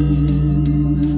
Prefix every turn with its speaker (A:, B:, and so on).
A: again.